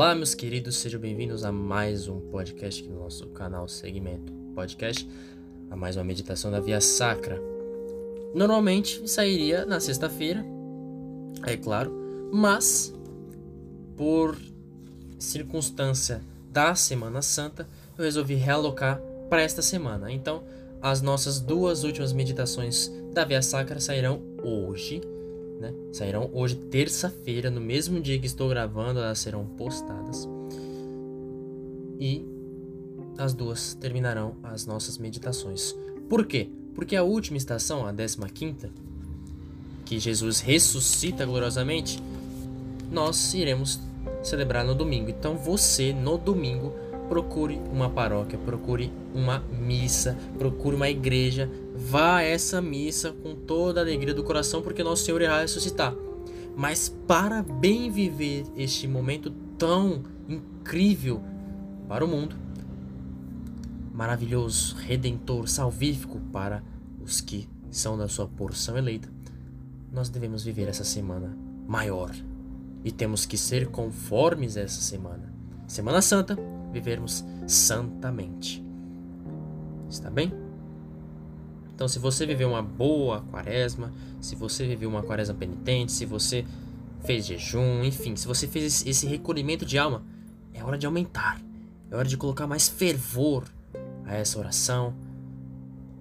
Olá, meus queridos, sejam bem-vindos a mais um podcast aqui no nosso canal Segmento Podcast, a mais uma meditação da Via Sacra. Normalmente sairia na sexta-feira, é claro, mas por circunstância da Semana Santa, eu resolvi realocar para esta semana. Então, as nossas duas últimas meditações da Via Sacra sairão hoje né? Sairão hoje, terça-feira, no mesmo dia que estou gravando, elas serão postadas. E as duas terminarão as nossas meditações. Por quê? Porque a última estação, a 15, que Jesus ressuscita gloriosamente, nós iremos celebrar no domingo. Então você, no domingo, procure uma paróquia, procure uma missa, procure uma igreja, vá a essa missa com toda a alegria do coração, porque nosso Senhor irá ressuscitar. Mas para bem viver este momento tão incrível para o mundo, maravilhoso, redentor, salvífico para os que são da sua porção eleita, nós devemos viver essa semana maior e temos que ser conformes essa semana. Semana Santa, vivermos santamente. Está bem? Então, se você viveu uma boa quaresma, se você viveu uma quaresma penitente, se você fez jejum, enfim, se você fez esse recolhimento de alma, é hora de aumentar. É hora de colocar mais fervor a essa oração,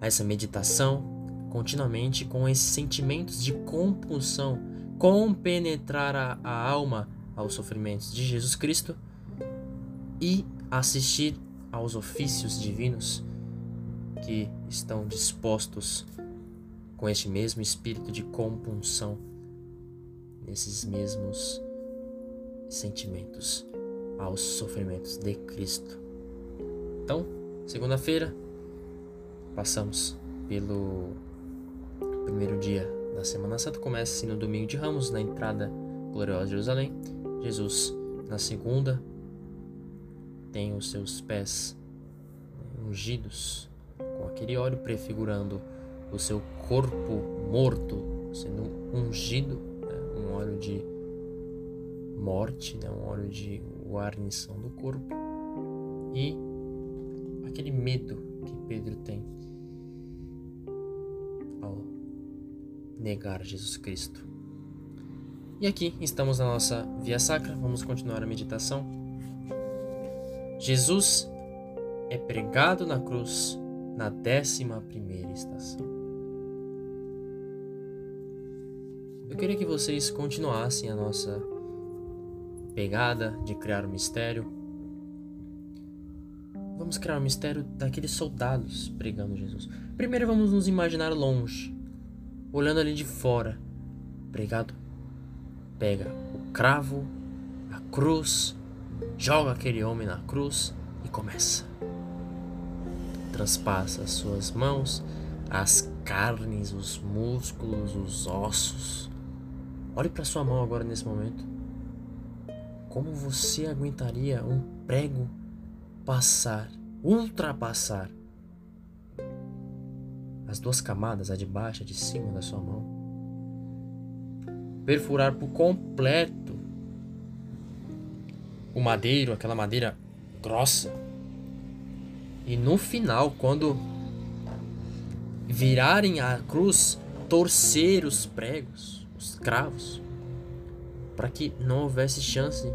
a essa meditação, continuamente com esses sentimentos de compulsão, compenetrar a, a alma aos sofrimentos de Jesus Cristo e assistir aos ofícios divinos que estão dispostos com este mesmo espírito de compunção, nesses mesmos sentimentos aos sofrimentos de Cristo. Então, segunda-feira, passamos pelo primeiro dia da Semana Santa, começa assim no domingo de Ramos, na entrada gloriosa de Jerusalém. Jesus, na segunda, tem os seus pés ungidos com aquele óleo prefigurando o seu corpo morto sendo ungido, né? um óleo de morte, né? um óleo de guarnição do corpo e aquele medo que Pedro tem ao negar Jesus Cristo. E aqui estamos na nossa via sacra, vamos continuar a meditação Jesus é pregado na cruz na décima primeira estação. Eu queria que vocês continuassem a nossa pegada de criar um mistério. Vamos criar um mistério daqueles soldados pregando Jesus. Primeiro vamos nos imaginar longe, olhando ali de fora. Pregado pega o cravo, a cruz, joga aquele homem na cruz e começa. Transpassa as suas mãos, as carnes, os músculos, os ossos. Olhe para sua mão agora nesse momento. Como você aguentaria um prego passar, ultrapassar as duas camadas, a de baixo e a de cima da sua mão? Perfurar por completo o madeiro, aquela madeira grossa. E no final, quando virarem a cruz, torcer os pregos, os cravos, para que não houvesse chance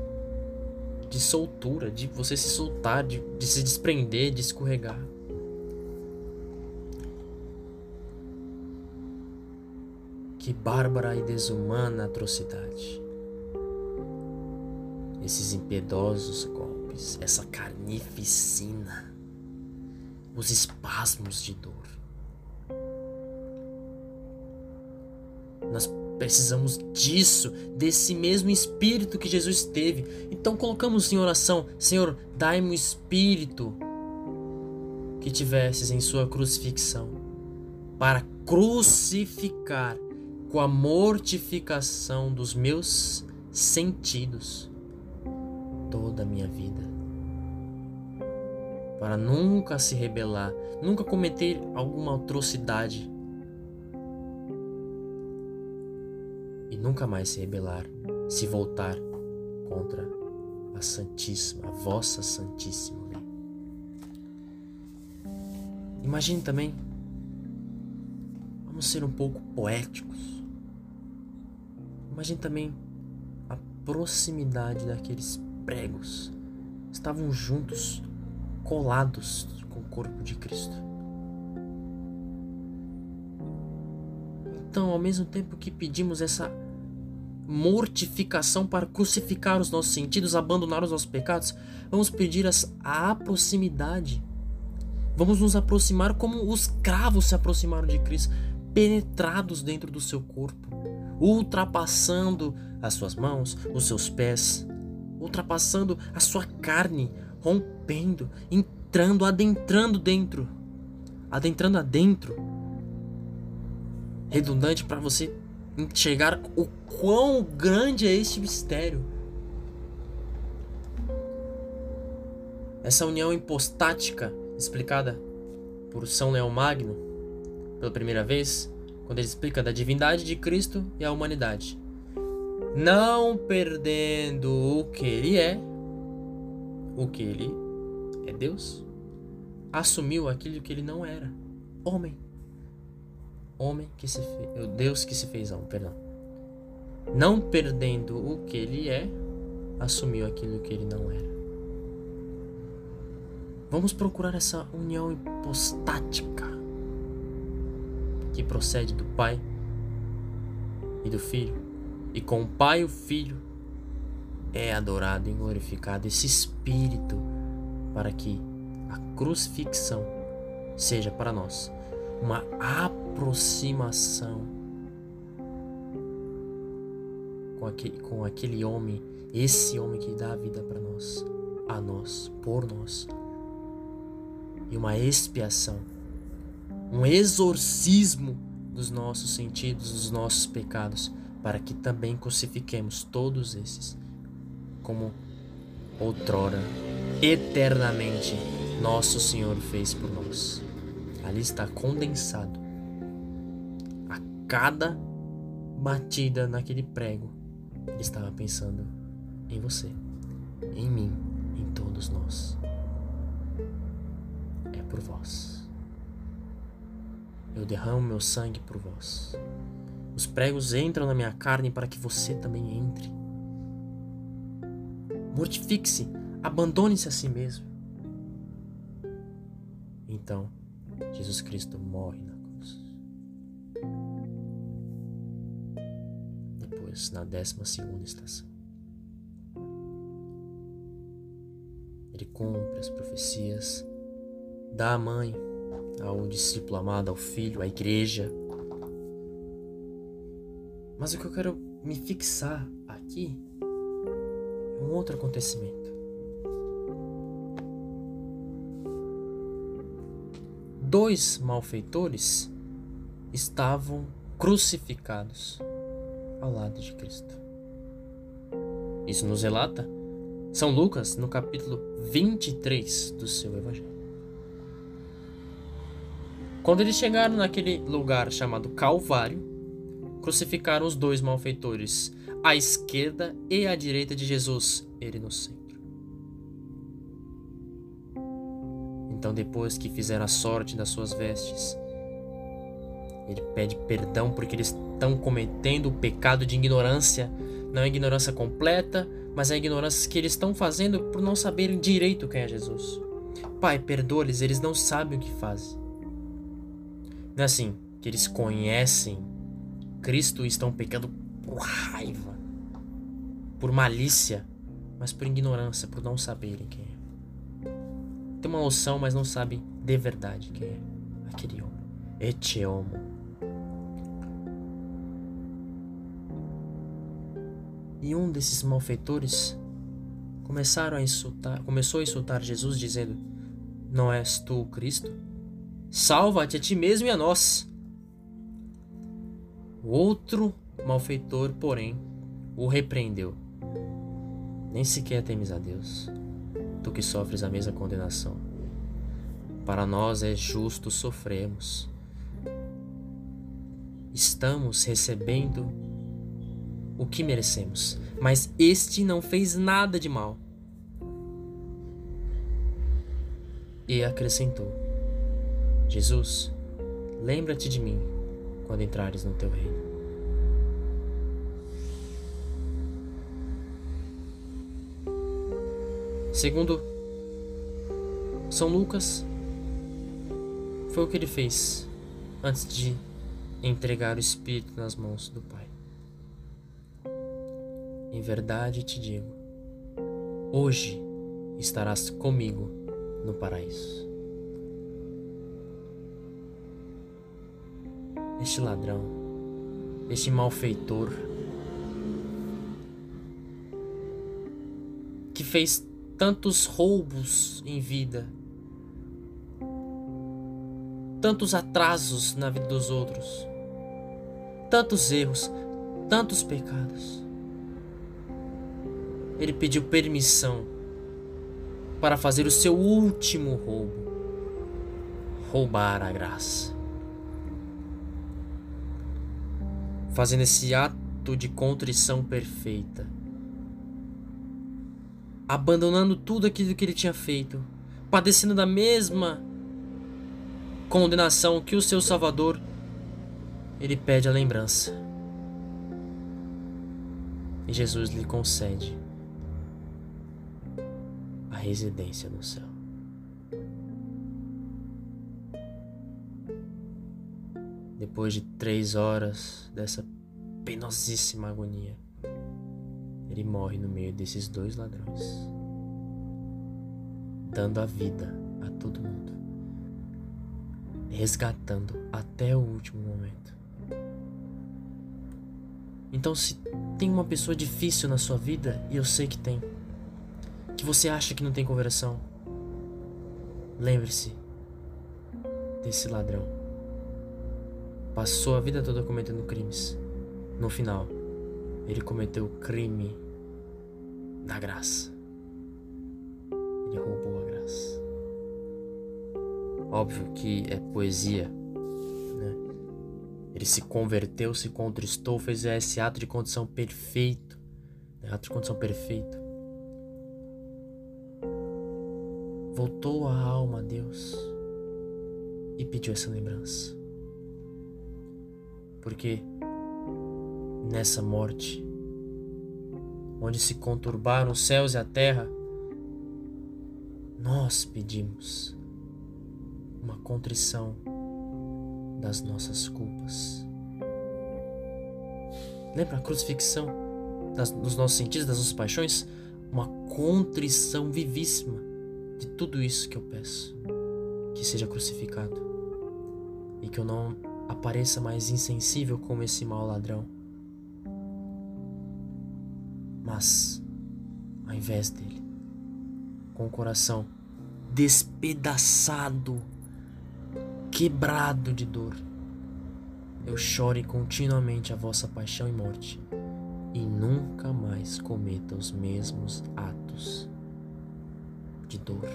de soltura, de você se soltar, de, de se desprender, de escorregar. Que bárbara e desumana atrocidade esses impiedosos golpes, essa carnificina, os espasmos de dor. Nós precisamos disso, desse mesmo espírito que Jesus teve. Então colocamos em oração: Senhor, dai-me o espírito que tivesses em Sua crucifixão, para crucificar com a mortificação dos meus sentidos toda a minha vida. Para nunca se rebelar, nunca cometer alguma atrocidade e nunca mais se rebelar, se voltar contra a Santíssima, a vossa Santíssima vem. Imagine também, vamos ser um pouco poéticos. Imagine também a proximidade daqueles pregos. Estavam juntos, colados com o corpo de Cristo. Então, ao mesmo tempo que pedimos essa mortificação para crucificar os nossos sentidos, abandonar os nossos pecados, vamos pedir a proximidade. Vamos nos aproximar como os cravos se aproximaram de Cristo, penetrados dentro do seu corpo, ultrapassando as suas mãos, os seus pés, ultrapassando a sua carne, rompendo, entrando, adentrando dentro, adentrando adentro. Redundante para você enxergar o quão grande é este mistério. Essa união hipostática explicada por São Leão Magno pela primeira vez, quando ele explica da divindade de Cristo e a humanidade. Não perdendo o que ele é, o que ele é Deus, assumiu aquilo que ele não era, homem homem que se fez, Deus que se fez homem, perdão. Não perdendo o que ele é, assumiu aquilo que ele não era. Vamos procurar essa união hipostática que procede do Pai e do Filho, e com o Pai o Filho é adorado e glorificado esse Espírito para que a crucifixão seja para nós uma aproximação com aquele, com aquele homem, esse homem que dá a vida para nós, a nós, por nós, e uma expiação, um exorcismo dos nossos sentidos, dos nossos pecados, para que também crucifiquemos todos esses, como outrora, eternamente, nosso Senhor fez por nós. Ali está condensado a cada batida naquele prego. Ele estava pensando em você, em mim, em todos nós. É por vós. Eu derramo meu sangue por vós. Os pregos entram na minha carne para que você também entre. Mortifique-se, abandone-se a si mesmo. Então, Jesus Cristo morre na cruz. Depois, na décima segunda estação, ele cumpre as profecias, dá a mãe ao discípulo amado, ao filho, à igreja. Mas o que eu quero me fixar aqui é um outro acontecimento. dois malfeitores estavam crucificados ao lado de Cristo. Isso nos relata São Lucas no capítulo 23 do seu Evangelho. Quando eles chegaram naquele lugar chamado Calvário, crucificaram os dois malfeitores, à esquerda e à direita de Jesus, ele no centro. Então, depois que fizeram a sorte das suas vestes, ele pede perdão porque eles estão cometendo o pecado de ignorância. Não é ignorância completa, mas é ignorância que eles estão fazendo por não saberem direito quem é Jesus. Pai, perdoa-lhes, eles não sabem o que fazem. Não é assim que eles conhecem Cristo estão pecando por raiva, por malícia, mas por ignorância, por não saberem quem é tem uma noção, mas não sabe de verdade quem é aquele homem. Ete homo. E um desses malfeitores começaram a insultar, começou a insultar Jesus dizendo: Não és tu o Cristo? Salva-te a ti mesmo e a nós. O outro malfeitor, porém, o repreendeu. Nem sequer temes a Deus, tu que sofres a mesma condenação. Para nós é justo sofremos; Estamos recebendo o que merecemos, mas este não fez nada de mal. E acrescentou: Jesus, lembra-te de mim quando entrares no teu reino. Segundo São Lucas, foi o que ele fez antes de entregar o Espírito nas mãos do Pai. Em verdade te digo, hoje estarás comigo no paraíso. Este ladrão, este malfeitor, que fez tantos roubos em vida, tantos atrasos na vida dos outros, tantos erros, tantos pecados. Ele pediu permissão para fazer o seu último roubo roubar a graça. Fazendo esse ato de contrição perfeita, abandonando tudo aquilo que ele tinha feito, padecendo da mesma condenação que o seu Salvador, ele pede a lembrança. E Jesus lhe concede a residência no céu. Depois de três horas dessa penosíssima agonia, ele morre no meio desses dois ladrões, dando a vida a todo mundo, resgatando até o último momento. Então, se tem uma pessoa difícil na sua vida, e eu sei que tem, que você acha que não tem conversão, lembre-se desse ladrão. Passou a vida toda cometendo crimes. No final, ele cometeu o crime da graça. Ele roubou a graça. Óbvio que é poesia, né? Ele se converteu, se contristou, fez esse ato de condição perfeito, né? ato de condição perfeito. Voltou a alma a Deus e pediu essa lembrança. Porque nessa morte onde se conturbaram os céus e a terra, nós pedimos uma contrição das nossas culpas. Lembra a crucifixão das, dos nossos sentidos, das nossas paixões? Uma contrição vivíssima de tudo isso que eu peço. Que seja crucificado e que eu não apareça mais insensível como esse mau ladrão. Mas, ao invés dele, com o coração despedaçado, quebrado de dor, eu chore continuamente a vossa paixão e morte, e nunca mais cometa os mesmos atos de dor,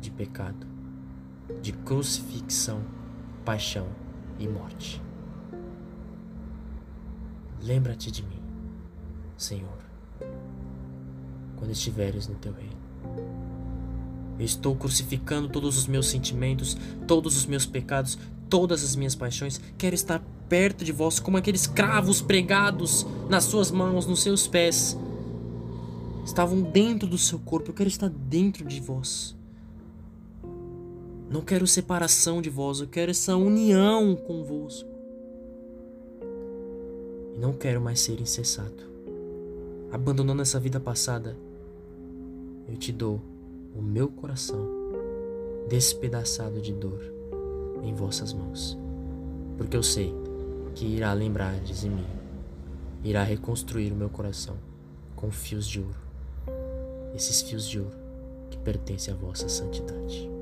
de pecado, de crucifixão, paixão e morte. Lembra-te de mim. Senhor, quando estiveres no teu reino. Eu estou crucificando todos os meus sentimentos, todos os meus pecados, todas as minhas paixões. Quero estar perto de vós como aqueles cravos pregados nas suas mãos, nos seus pés. Estavam dentro do seu corpo. Eu quero estar dentro de vós. Não quero separação de vós, eu quero essa união convosco. E não quero mais ser insensato abandonando essa vida passada, eu te dou o meu coração despedaçado de dor em vossas mãos, porque eu sei que irá lembrar de mim, irá reconstruir o meu coração com fios de ouro, esses fios de ouro que pertencem à vossa santidade.